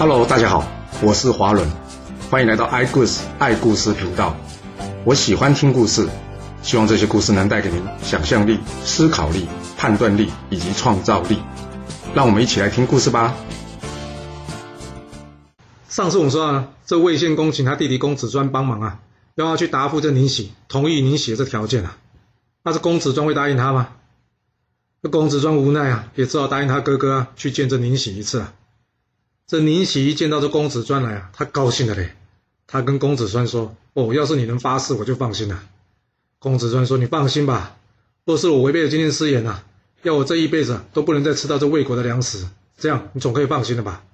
Hello，大家好，我是华伦，欢迎来到爱故事爱故事频道。我喜欢听故事，希望这些故事能带给您想象力、思考力、判断力以及创造力。让我们一起来听故事吧。上次我们说啊，这魏献公请他弟弟公子专帮忙啊，要他去答复这宁喜，同意宁喜的这条件啊。那这公子专会答应他吗？这公子专无奈啊，也只好答应他哥哥啊，去见这宁喜一次啊。这宁喜一见到这公子专来啊，他高兴的嘞。他跟公子专说：“哦，要是你能发誓，我就放心了。”公子专说：“你放心吧，若是我违背了今天誓言呐，要我这一辈子都不能再吃到这魏国的粮食，这样你总可以放心了吧？”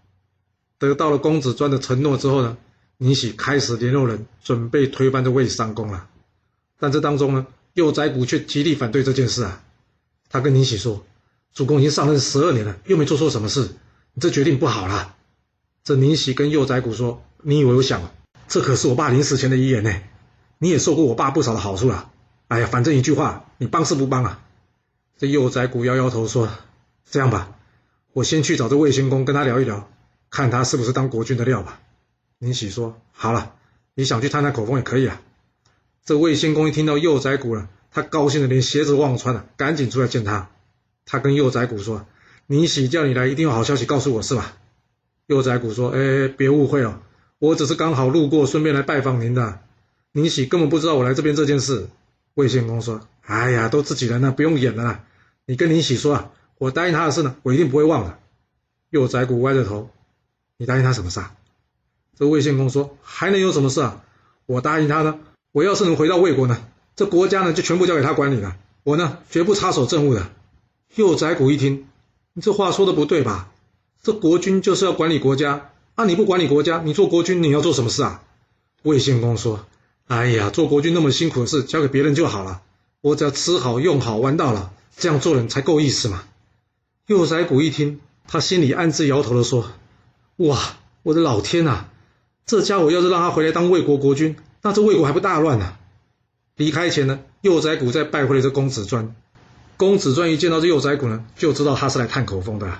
得到了公子专的承诺之后呢，宁喜开始联络人，准备推翻这魏商公了。但这当中呢，幼宰谷却极力反对这件事啊。他跟宁喜说：“主公已经上任十二年了，又没做错什么事，你这决定不好了。”这宁喜跟幼宰谷说：“你以为我想？”这可是我爸临死前的遗言呢，你也受过我爸不少的好处了。哎呀，反正一句话，你帮是不帮啊？这幼宰谷摇摇头说：“这样吧，我先去找这魏仙公跟他聊一聊，看他是不是当国君的料吧。”宁喜说：“好了，你想去探探口风也可以啊。”这魏仙公一听到幼宰谷了，他高兴的连鞋子忘穿了，赶紧出来见他。他跟幼宰谷说：“宁喜叫你来，一定有好消息告诉我是吧？”幼宰谷说：“哎，别误会哦。”我只是刚好路过，顺便来拜访您的。宁喜根本不知道我来这边这件事。魏献公说：“哎呀，都自己人了，不用演了。你跟宁喜说啊，我答应他的事呢，我一定不会忘的。”幼宰谷歪着头：“你答应他什么事？”啊？这魏献公说：“还能有什么事啊？我答应他呢，我要是能回到魏国呢，这国家呢就全部交给他管理了，我呢绝不插手政务的。”幼宰谷一听，你这话说的不对吧？这国君就是要管理国家。啊！你不管理国家，你做国君，你要做什么事啊？魏献公说：“哎呀，做国君那么辛苦的事，交给别人就好了。我只要吃好、用好、玩到了，这样做人才够意思嘛。”幼宰谷一听，他心里暗自摇头的说：“哇，我的老天呐！这家伙要是让他回来当魏国国君，那这魏国还不大乱呢？”离开前呢，幼宰谷再拜会了这公子专。公子专一见到这幼宰谷呢，就知道他是来探口风的。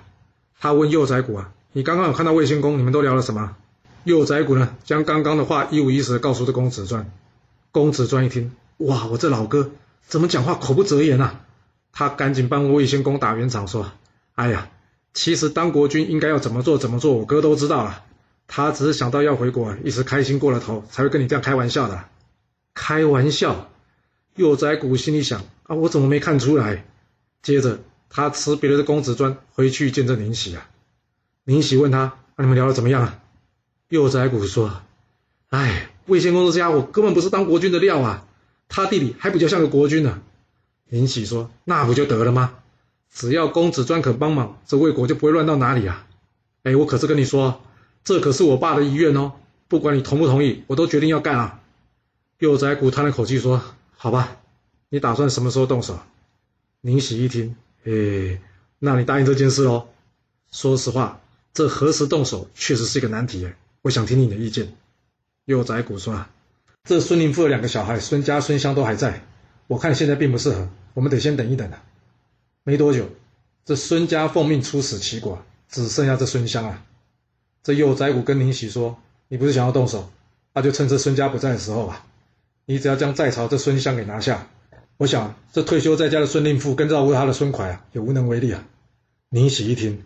他问幼崽谷啊。你刚刚有看到魏献公，你们都聊了什么？幼崽谷呢，将刚刚的话一五一十的告诉这公子传。公子传一听，哇，我这老哥怎么讲话口不择言啊？他赶紧帮魏献公打圆场，说：“哎呀，其实当国君应该要怎么做怎么做，我哥都知道了。他只是想到要回国，一时开心过了头，才会跟你这样开玩笑的。开玩笑。”幼崽谷心里想：啊，我怎么没看出来？接着他辞别了这公子传，回去见证宁喜啊。宁喜问他：“那你们聊的怎么样啊？”幼宰谷说：“哎，魏献公这家伙根本不是当国君的料啊，他弟弟还比较像个国君呢。”宁喜说：“那不就得了吗？只要公子专肯帮忙，这魏国就不会乱到哪里啊！哎，我可是跟你说，这可是我爸的遗愿哦，不管你同不同意，我都决定要干啊！”幼宰谷叹了口气说：“好吧，你打算什么时候动手？”宁喜一听：“哎，那你答应这件事喽？说实话。”这何时动手，确实是一个难题哎！我想听听你的意见。幼宰谷说：“啊，这孙林父的两个小孩孙家、孙香都还在，我看现在并不适合，我们得先等一等啊。”没多久，这孙家奉命出使齐国，只剩下这孙香啊。这幼宰谷跟宁喜说：“你不是想要动手，那就趁这孙家不在的时候吧。你只要将在朝这孙香给拿下，我想这退休在家的孙令父跟照顾他的孙蒯啊，也无能为力啊。”宁喜一听。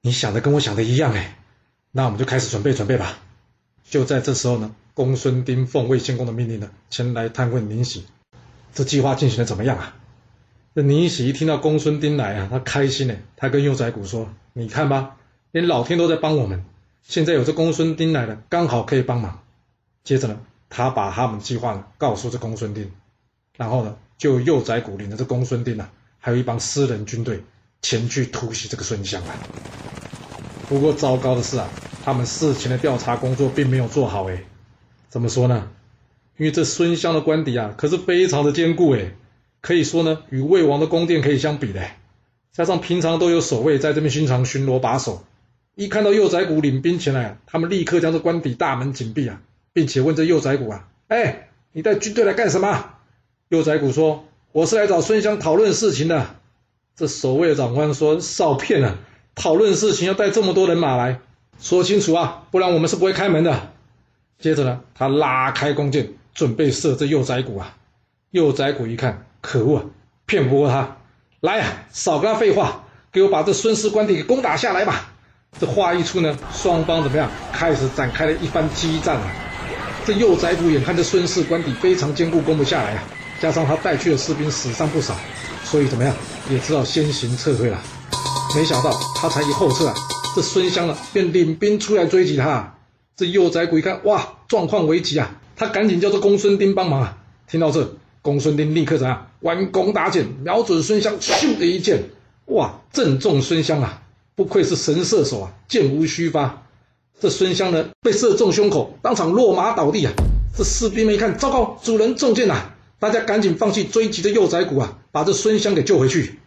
你想的跟我想的一样哎，那我们就开始准备准备吧。就在这时候呢，公孙丁奉魏献公的命令呢，前来探问宁喜，这计划进行的怎么样啊？这宁喜一听到公孙丁来啊，他开心呢，他跟幼宰谷说：“你看吧，连老天都在帮我们，现在有这公孙丁来了，刚好可以帮忙。”接着呢，他把他们计划呢告诉这公孙丁，然后呢，就幼宰谷领着这公孙丁啊，还有一帮私人军队。前去突袭这个孙香啊！不过糟糕的是啊，他们事前的调查工作并没有做好哎。怎么说呢？因为这孙香的官邸啊，可是非常的坚固哎，可以说呢，与魏王的宫殿可以相比的。加上平常都有守卫在这边巡常巡逻把守，一看到幼宰谷领兵前来，他们立刻将这官邸大门紧闭啊，并且问这幼宰谷啊：“哎，你带军队来干什么？”幼宰谷说：“我是来找孙香讨论事情的。”这守卫的长官说：“少骗了，讨论事情要带这么多人马来，说清楚啊，不然我们是不会开门的。接着呢，他拉开弓箭，准备射这幼崽骨啊。幼崽骨一看，可恶啊，骗不过他。来呀，少跟他废话，给我把这孙氏官邸给攻打下来吧。这话一出呢，双方怎么样？开始展开了一番激战啊。这幼崽骨眼看这孙氏官邸非常坚固，攻不下来啊，加上他带去的士兵死伤不少，所以怎么样？也知道先行撤退了。没想到他才一后撤啊，这孙香呢便领兵出来追击他。这幼崽鬼一看，哇，状况危急啊！他赶紧叫这公孙丁帮忙啊。听到这，公孙丁立刻怎样？弯弓搭箭，瞄准孙香，咻的一箭，哇，正中孙香啊！不愧是神射手啊，箭无虚发。这孙香呢，被射中胸口，当场落马倒地啊！这士兵们一看，糟糕，主人中箭了！大家赶紧放弃追击的幼崽骨啊，把这孙香给救回去。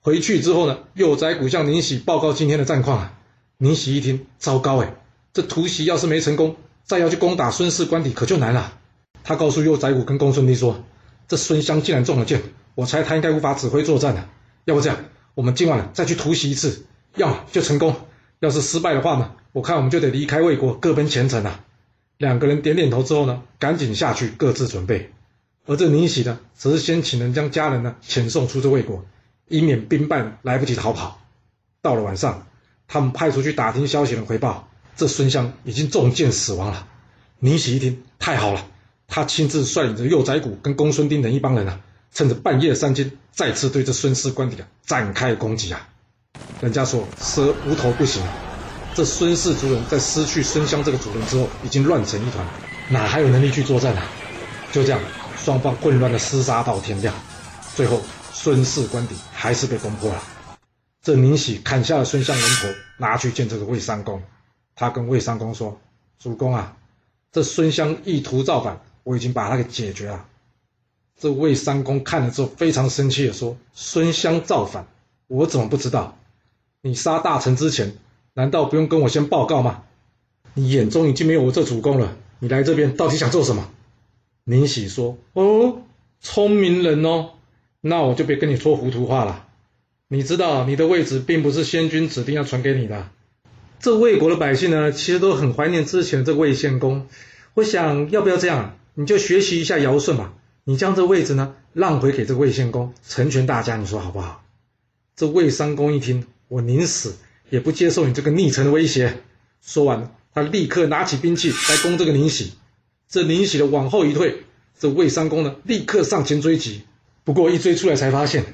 回去之后呢，幼崽骨向宁喜报告今天的战况啊。宁喜一听，糟糕哎！这突袭要是没成功，再要去攻打孙氏官邸可就难了。他告诉幼崽骨跟公孙弟说：“这孙香竟然中了箭，我猜他应该无法指挥作战了。要不这样，我们今晚再去突袭一次，要么就成功，要是失败的话呢，我看我们就得离开魏国，各奔前程了。”两个人点点头之后呢，赶紧下去各自准备。而这宁喜呢，则是先请人将家人呢遣送出这魏国，以免兵败来不及逃跑。到了晚上，他们派出去打听消息的回报。这孙湘已经中箭死亡了。宁喜一听，太好了，他亲自率领着幼崽骨跟公孙丁等一帮人啊，趁着半夜三更，再次对这孙氏官邸啊展开攻击啊。人家说蛇无头不行，这孙氏族人在失去孙湘这个主人之后，已经乱成一团，哪还有能力去作战啊？就这样，双方混乱的厮杀到天亮，最后孙氏官邸还是被攻破了。这宁喜砍下了孙湘人头，拿去见这个魏三公。他跟魏三公说：“主公啊，这孙湘意图造反，我已经把他给解决了。”这魏三公看了之后非常生气的说：“孙湘造反，我怎么不知道？你杀大臣之前，难道不用跟我先报告吗？你眼中已经没有我这主公了，你来这边到底想做什么？”宁喜说：“哦，聪明人哦，那我就别跟你说糊涂话了。你知道你的位置并不是先君指定要传给你的。”这魏国的百姓呢，其实都很怀念之前的这魏献公。我想要不要这样，你就学习一下尧舜吧，你将这位置呢让回给这魏献公，成全大家，你说好不好？这魏三公一听，我宁死也不接受你这个逆臣的威胁。说完，他立刻拿起兵器来攻这个宁喜。这宁喜的往后一退，这魏三公呢立刻上前追击。不过一追出来才发现，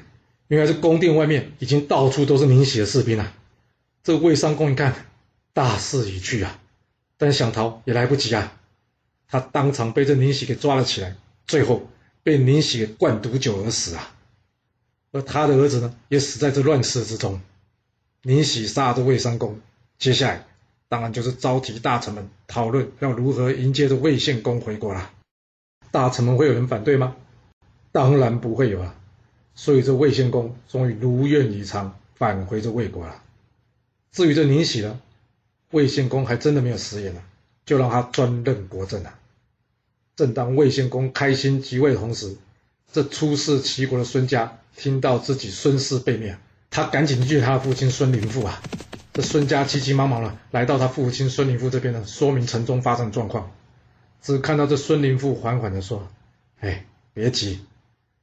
原来是宫殿外面已经到处都是宁喜的士兵了。这魏三公一看。大势已去啊，但想逃也来不及啊！他当场被这宁喜给抓了起来，最后被宁喜灌毒酒而死啊！而他的儿子呢，也死在这乱世之中。宁喜杀了这魏三公，接下来当然就是召集大臣们讨论要如何迎接这魏献公回国了。大臣们会有人反对吗？当然不会有啊！所以这魏献公终于如愿以偿返回这魏国了。至于这宁喜呢？魏献公还真的没有食言了，就让他专任国政了。正当魏献公开心即位的同时，这出仕齐国的孙家听到自己孙氏被灭，他赶紧去他父亲孙林父啊。这孙家急急忙忙的来到他父亲孙林父这边呢，说明城中发生状况。只看到这孙林父缓缓的说：“哎，别急，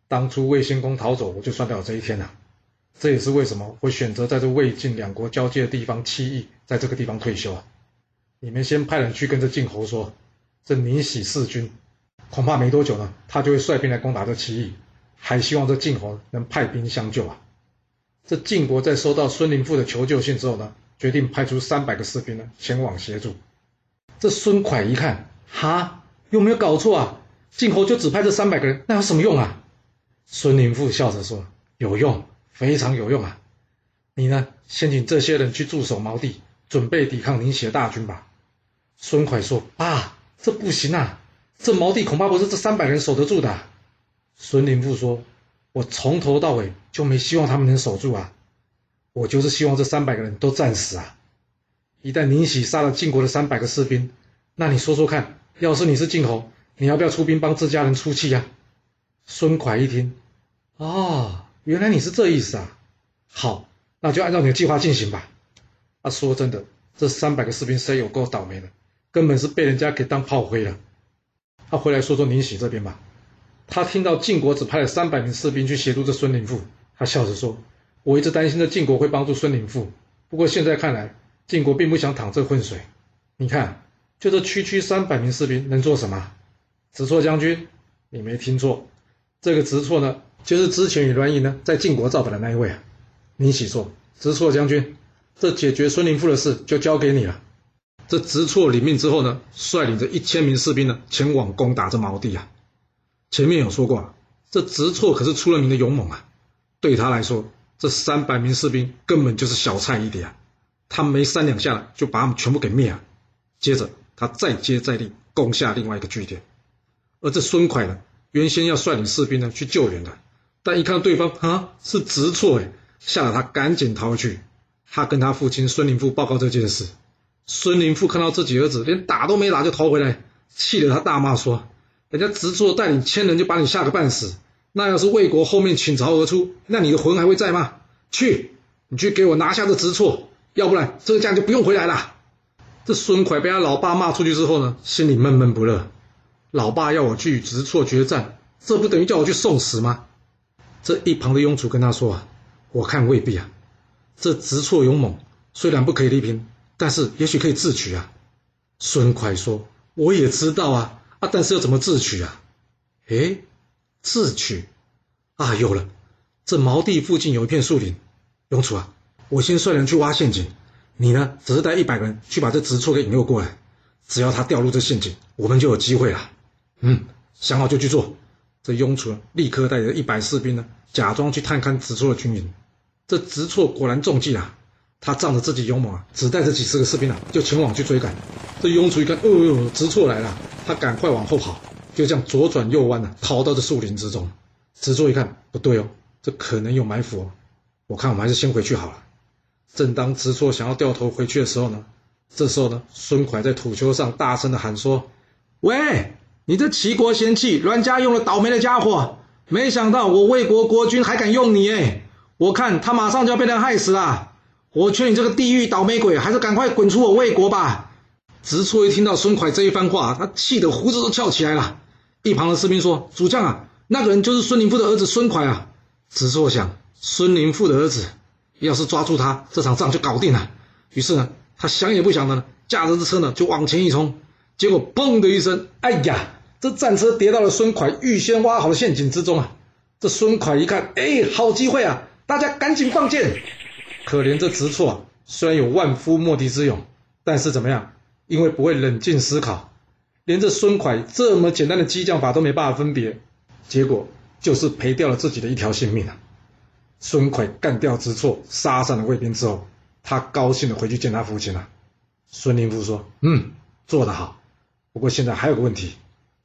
当初魏献公逃走，我就算到有这一天了。这也是为什么会选择在这魏晋两国交界的地方七邑。”在这个地方退休啊！你们先派人去跟这晋侯说，这宁喜弑君，恐怕没多久呢，他就会率兵来攻打这齐邑，还希望这晋侯能派兵相救啊！这晋国在收到孙林父的求救信之后呢，决定派出三百个士兵呢前往协助。这孙蒯一看，哈，有没有搞错啊？晋侯就只派这三百个人，那有什么用啊？孙林父笑着说：“有用，非常有用啊！你呢，先请这些人去驻守毛地。”准备抵抗林喜的大军吧。孙蒯说：“爸，这不行啊！这毛地恐怕不是这三百人守得住的。”孙林父说：“我从头到尾就没希望他们能守住啊！我就是希望这三百个人都战死啊！一旦宁喜杀了晋国的三百个士兵，那你说说看，要是你是晋侯，你要不要出兵帮自家人出气呀？”孙蒯一听：“哦，原来你是这意思啊！好，那就按照你的计划进行吧。”啊，说真的，这三百个士兵谁有够倒霉的，根本是被人家给当炮灰了。他回来说说宁喜这边吧。他听到晋国只派了三百名士兵去协助这孙林父，他笑着说：“我一直担心这晋国会帮助孙林父，不过现在看来，晋国并不想淌这浑水。你看，就这区区三百名士兵能做什么？”直错将军，你没听错，这个直错呢，就是之前与栾仪呢在晋国造反的那一位啊。宁喜说：“直错将军，这解决孙林父的事就交给你了。”这直错领命之后呢，率领着一千名士兵呢前往攻打这毛地啊。前面有说过，这直错可是出了名的勇猛啊，对他来说，这三百名士兵根本就是小菜一碟啊。他没三两下就把他们全部给灭了。接着他再接再厉，攻下另外一个据点。而这孙蒯呢，原先要率领士兵呢去救援的，但一看到对方啊是直错哎，吓得他赶紧逃去。他跟他父亲孙林父报告这件事，孙林父看到自己儿子连打都没打就逃回来，气得他大骂说：“人家直错带领千人就把你吓个半死，那要是魏国后面倾巢而出，那你的魂还会在吗？去，你去给我拿下这直错，要不然这个将就不用回来了。”这孙蒯被他老爸骂出去之后呢，心里闷闷不乐。老爸要我去与直错决战，这不等于叫我去送死吗？这一旁的雍楚跟他说啊，我看未必啊。这直错勇猛，虽然不可以力拼，但是也许可以智取啊。孙蒯说，我也知道啊，啊，但是要怎么智取啊？诶，智取啊，有了，这毛地附近有一片树林，雍楚啊，我先率人去挖陷阱，你呢，只是带一百个人去把这直错给引诱过来，只要他掉入这陷阱，我们就有机会了。嗯，想好就去做。这雍楚立刻带着一百士兵呢，假装去探勘直错的军营。这直错果然中计了，他仗着自己勇猛啊，只带着几十个士兵啊，就前往去追赶。这雍卒一看，哦呦，直错来了，他赶快往后跑，就这样左转右弯呢，逃到这树林之中。直错一看，不对哦，这可能有埋伏哦，我看我们还是先回去好了。正当直错想要掉头回去的时候呢，这时候呢，孙蒯在土丘上大声的喊说：“喂！”你这齐国贤妻栾家用了倒霉的家伙，没想到我魏国国君还敢用你哎！我看他马上就要被人害死了。我劝你这个地狱倒霉鬼，还是赶快滚出我魏国吧！直错一听到孙蒯这一番话，他气得胡子都翘起来了。一旁的士兵说：“主将啊，那个人就是孙林父的儿子孙蒯啊！”直错想，孙林父的儿子，要是抓住他，这场仗就搞定了。于是呢，他想也不想的呢，驾着这车呢就往前一冲，结果砰的一声，哎呀！这战车跌到了孙蒯预先挖好的陷阱之中啊！这孙蒯一看，哎，好机会啊！大家赶紧放箭。可怜这直错啊，虽然有万夫莫敌之勇，但是怎么样？因为不会冷静思考，连这孙蒯这么简单的激将法都没办法分别，结果就是赔掉了自己的一条性命啊！孙蒯干掉直错，杀散了卫兵之后，他高兴的回去见他父亲了。孙林父说：“嗯，做得好。不过现在还有个问题。”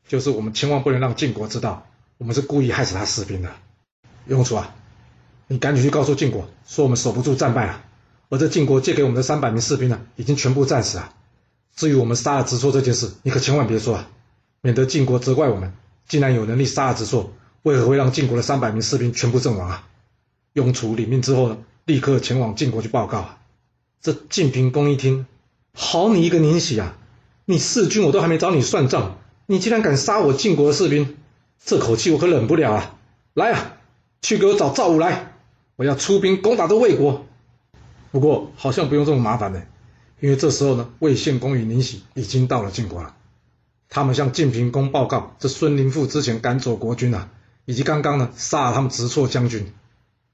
就是我们千万不能让晋国知道，我们是故意害死他士兵的。雍楚啊，你赶紧去告诉晋国，说我们守不住，战败啊。而这晋国借给我们的三百名士兵呢，已经全部战死了。至于我们杀了直硕这件事，你可千万别说啊，免得晋国责怪我们，既然有能力杀了直硕，为何会让晋国的三百名士兵全部阵亡啊？雍楚领命之后呢，立刻前往晋国去报告啊。这晋平公一听，好你一个宁喜啊，你弑君我都还没找你算账。你竟然敢杀我晋国的士兵，这口气我可忍不了啊！来啊，去给我找赵武来，我要出兵攻打这魏国。不过好像不用这么麻烦呢，因为这时候呢，魏献公与宁喜已经到了晋国了。他们向晋平公报告，这孙林父之前赶走国君啊，以及刚刚呢杀了他们直错将军。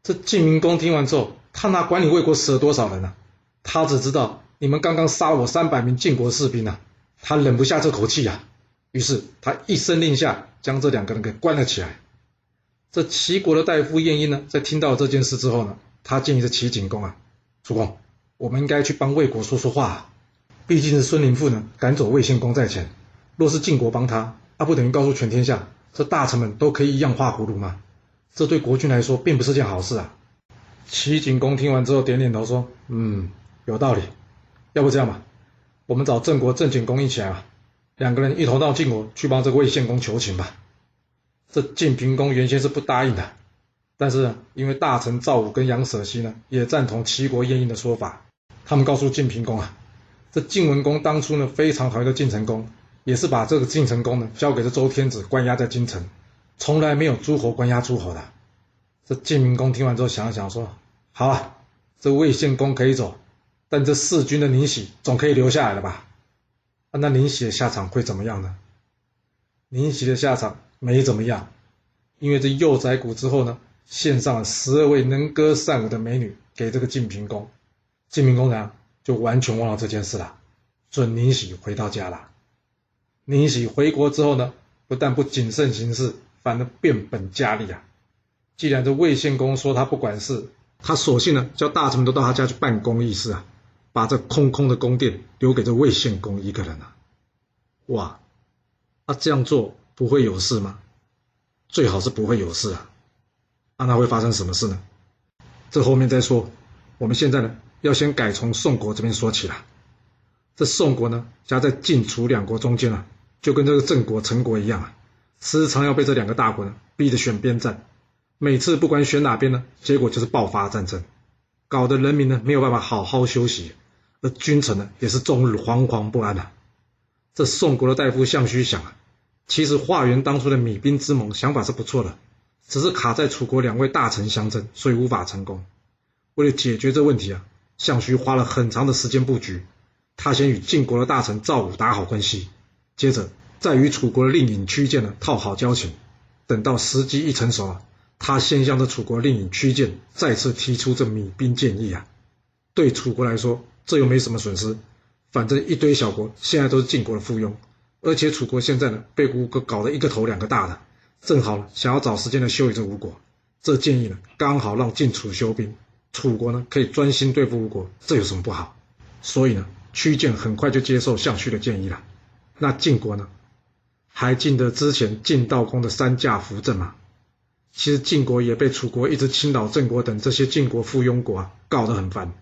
这晋平公听完之后，他哪管你魏国死了多少人呢？他只知道你们刚刚杀我三百名晋国士兵啊，他忍不下这口气呀。于是他一声令下，将这两个人给关了起来。这齐国的大夫晏婴呢，在听到这件事之后呢，他建议这齐景公啊，主公，我们应该去帮魏国说说话。毕竟是孙林父呢赶走魏献公在前，若是晋国帮他，那不等于告诉全天下，这大臣们都可以一样画葫芦吗？这对国君来说并不是件好事啊。齐景公听完之后点点头说：“嗯，有道理。要不这样吧，我们找郑国郑景公一起来吧。”两个人一同到晋国去帮这个魏献公求情吧。这晋平公原先是不答应的，但是因为大臣赵武跟杨舍西呢也赞同齐国晏婴的说法，他们告诉晋平公啊，这晋文公当初呢非常讨厌的晋成公，也是把这个晋成公呢交给这周天子关押在京城，从来没有诸侯关押诸侯的。这晋明公听完之后想了想说：“好啊，这魏献公可以走，但这弑君的宁喜总可以留下来了吧？那宁喜的下场会怎么样呢？宁喜的下场没怎么样，因为这幼崽谷之后呢，献上了十二位能歌善舞的美女给这个晋平公，晋平公呢就完全忘了这件事了，准宁喜回到家了。宁喜回国之后呢，不但不谨慎行事，反而变本加厉啊！既然这魏献公说他不管事，他索性呢叫大臣们都到他家去办公议事啊，把这空空的宫殿留给这魏献公一个人啊！哇，他这样做不会有事吗？最好是不会有事啊！啊，那会发生什么事呢？这后面再说。我们现在呢，要先改从宋国这边说起了。这宋国呢，夹在晋楚两国中间啊，就跟这个郑国、陈国一样啊，时常要被这两个大国呢逼着选边站。每次不管选哪边呢，结果就是爆发战争，搞得人民呢没有办法好好休息，而君臣呢也是终日惶惶不安啊。这宋国的大夫项须想啊，其实华元当初的米兵之盟想法是不错的，只是卡在楚国两位大臣相争，所以无法成功。为了解决这问题啊，项须花了很长的时间布局。他先与晋国的大臣赵武打好关系，接着再与楚国的令尹屈建呢套好交情。等到时机一成熟啊，他先向这楚国令尹屈建再次提出这米兵建议啊。对楚国来说，这又没什么损失，反正一堆小国现在都是晋国的附庸，而且楚国现在呢被吴国搞得一个头两个大的，正好想要找时间来修理这吴国。这建议呢刚好让晋楚休兵，楚国呢可以专心对付吴国，这有什么不好？所以呢。屈建很快就接受项须的建议了。那晋国呢？还记得之前晋悼公的三驾扶正吗？其实晋国也被楚国一直侵扰郑国等这些晋国附庸国啊，搞得很烦。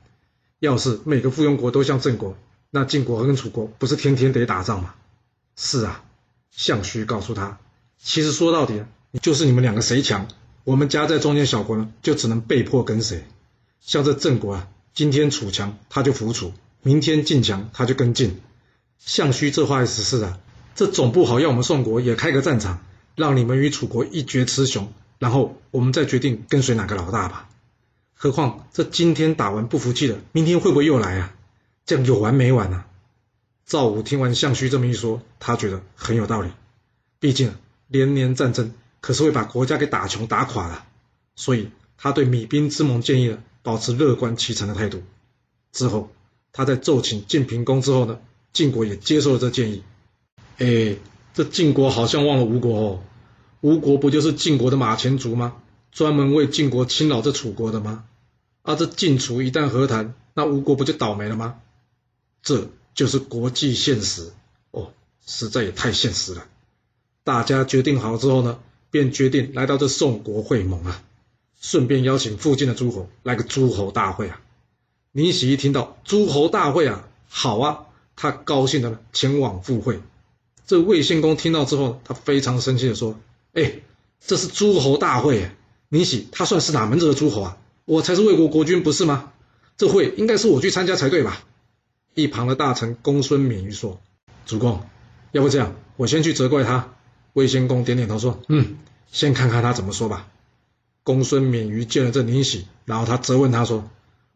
要是每个附庸国都像郑国，那晋国跟楚国不是天天得打仗吗？是啊，项须告诉他，其实说到底，就是你们两个谁强，我们夹在中间小国呢，就只能被迫跟谁。像这郑国啊，今天楚强，他就服楚。明天晋强，他就跟进。项须这话意思是啊，这总不好要我们宋国也开个战场，让你们与楚国一决雌雄，然后我们再决定跟随哪个老大吧。何况这今天打完不服气的，明天会不会又来啊？这样有完没完啊？赵武听完项须这么一说，他觉得很有道理。毕竟连年战争可是会把国家给打穷打垮了，所以他对米兵之盟建议呢，保持乐观其成的态度。之后。他在奏请晋平公之后呢，晋国也接受了这建议。哎，这晋国好像忘了吴国哦，吴国不就是晋国的马前卒吗？专门为晋国侵扰这楚国的吗？啊，这晋楚一旦和谈，那吴国不就倒霉了吗？这就是国际现实哦，实在也太现实了。大家决定好之后呢，便决定来到这宋国会盟啊，顺便邀请附近的诸侯来个诸侯大会啊。宁喜一听到诸侯大会啊，好啊，他高兴的前往赴会。这魏献公听到之后，他非常生气的说：“哎，这是诸侯大会啊，宁喜他算是哪门子的诸侯啊？我才是魏国国君不是吗？这会应该是我去参加才对吧？”一旁的大臣公孙免于说：“主公，要不这样，我先去责怪他。”魏先公点点头说：“嗯，先看看他怎么说吧。”公孙免于见了这宁喜，然后他责问他说。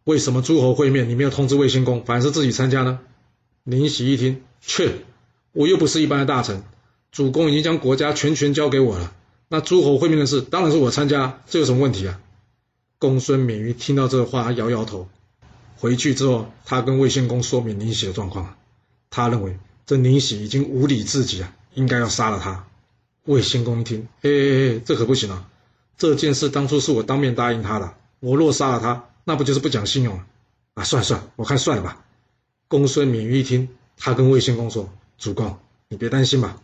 为什么诸侯会面你没有通知魏先公，反而是自己参加呢？宁喜一听，切，我又不是一般的大臣，主公已经将国家全权交给我了，那诸侯会面的事当然是我参加，这有什么问题啊？公孙免于听到这话，摇摇头。回去之后，他跟魏献公说明宁喜的状况，他认为这宁喜已经无理至极啊，应该要杀了他。魏献公一听，哎哎哎，这可不行啊！这件事当初是我当面答应他的，我若杀了他。那不就是不讲信用了？啊，算了算了，我看算了吧。公孙免于一听，他跟魏献公说：“主公，你别担心吧，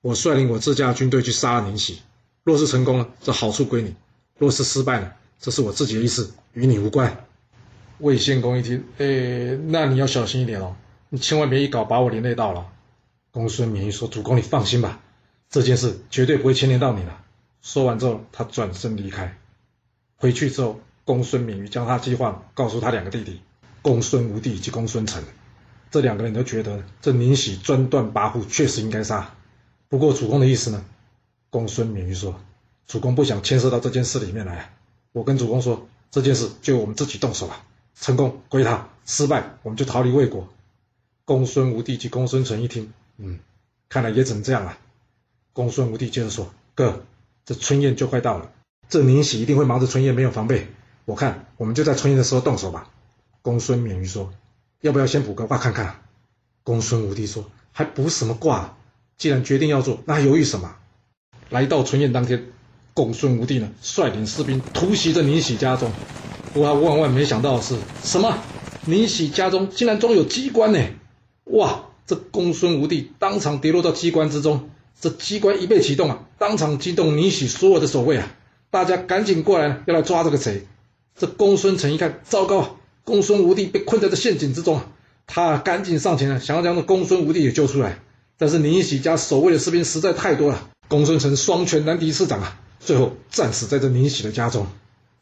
我率领我自家军队去杀了宁喜。若是成功了，这好处归你；若是失败了，这是我自己的意思，与你无关。”魏献公一听，哎，那你要小心一点哦，你千万别一搞把我连累到了。公孙免于说：“主公，你放心吧，这件事绝对不会牵连到你的。”说完之后，他转身离开。回去之后。公孙免于将他计划告诉他两个弟弟公孙无弟以及公孙成，这两个人都觉得这宁喜专断跋扈，确实应该杀。不过主公的意思呢？公孙免于说：“主公不想牵涉到这件事里面来。我跟主公说，这件事就我们自己动手吧。成功归他，失败我们就逃离魏国。”公孙无帝及公孙淳一听，嗯，看来也只能这样了。公孙无帝接着说：“哥，这春宴就快到了，这宁喜一定会忙着春宴，没有防备。我看我们就在春宴的时候动手吧。”公孙免于说。要不要先卜个卦看看？公孙无帝说：“还卜什么卦？既然决定要做，那还犹豫什么？”来到春宴当天，公孙无帝呢率领士兵突袭着宁喜家中。不过万万没想到的是，什么？宁喜家中竟然装有机关呢！哇！这公孙无帝当场跌落到机关之中。这机关一被启动啊，当场惊动宁喜所有的守卫啊！大家赶紧过来，要来抓这个贼。这公孙成一看，糟糕！公孙无帝被困在这陷阱之中啊，他赶紧上前啊，想要将这公孙无帝给救出来。但是宁喜家守卫的士兵实在太多了，公孙成双拳难敌四掌啊，最后战死在这宁喜的家中。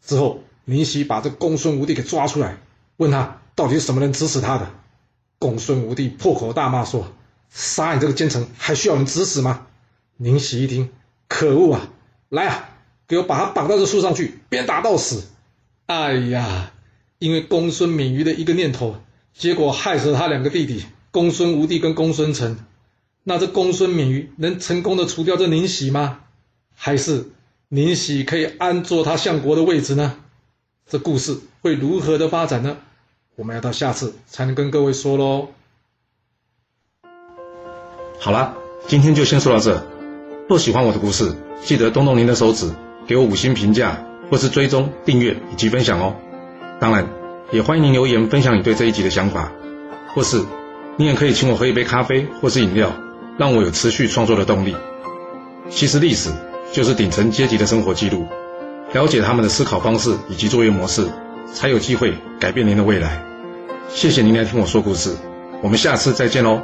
之后，宁喜把这公孙无帝给抓出来，问他到底是什么人指使他的。公孙无帝破口大骂说：“杀你这个奸臣，还需要人指使吗？”宁喜一听，可恶啊！来啊，给我把他绑到这树上去，鞭打到死！哎呀！因为公孙免于的一个念头，结果害死了他两个弟弟公孙无帝跟公孙成。那这公孙免于能成功的除掉这宁喜吗？还是宁喜可以安坐他相国的位置呢？这故事会如何的发展呢？我们要到下次才能跟各位说喽。好了，今天就先说到这。若喜欢我的故事，记得动动您的手指，给我五星评价，或是追踪、订阅以及分享哦。当然，也欢迎您留言分享你对这一集的想法，或是你也可以请我喝一杯咖啡或是饮料，让我有持续创作的动力。其实历史就是顶层阶级的生活记录，了解他们的思考方式以及作业模式，才有机会改变您的未来。谢谢您来听我说故事，我们下次再见喽。